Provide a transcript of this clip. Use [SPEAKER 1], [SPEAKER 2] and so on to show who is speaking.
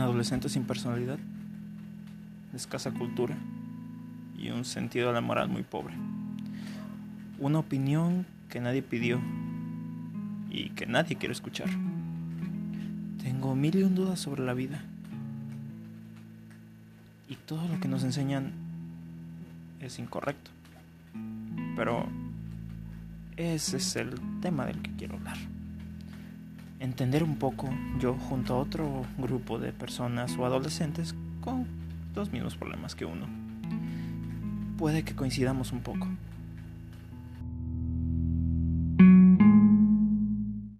[SPEAKER 1] adolescente sin personalidad, escasa cultura y un sentido de la moral muy pobre. Una opinión que nadie pidió y que nadie quiere escuchar. Tengo mil y un dudas sobre la vida. Y todo lo que nos enseñan es incorrecto. Pero ese es el tema del que quiero hablar. Entender un poco yo junto a otro grupo de personas o adolescentes con los mismos problemas que uno. Puede que coincidamos un poco.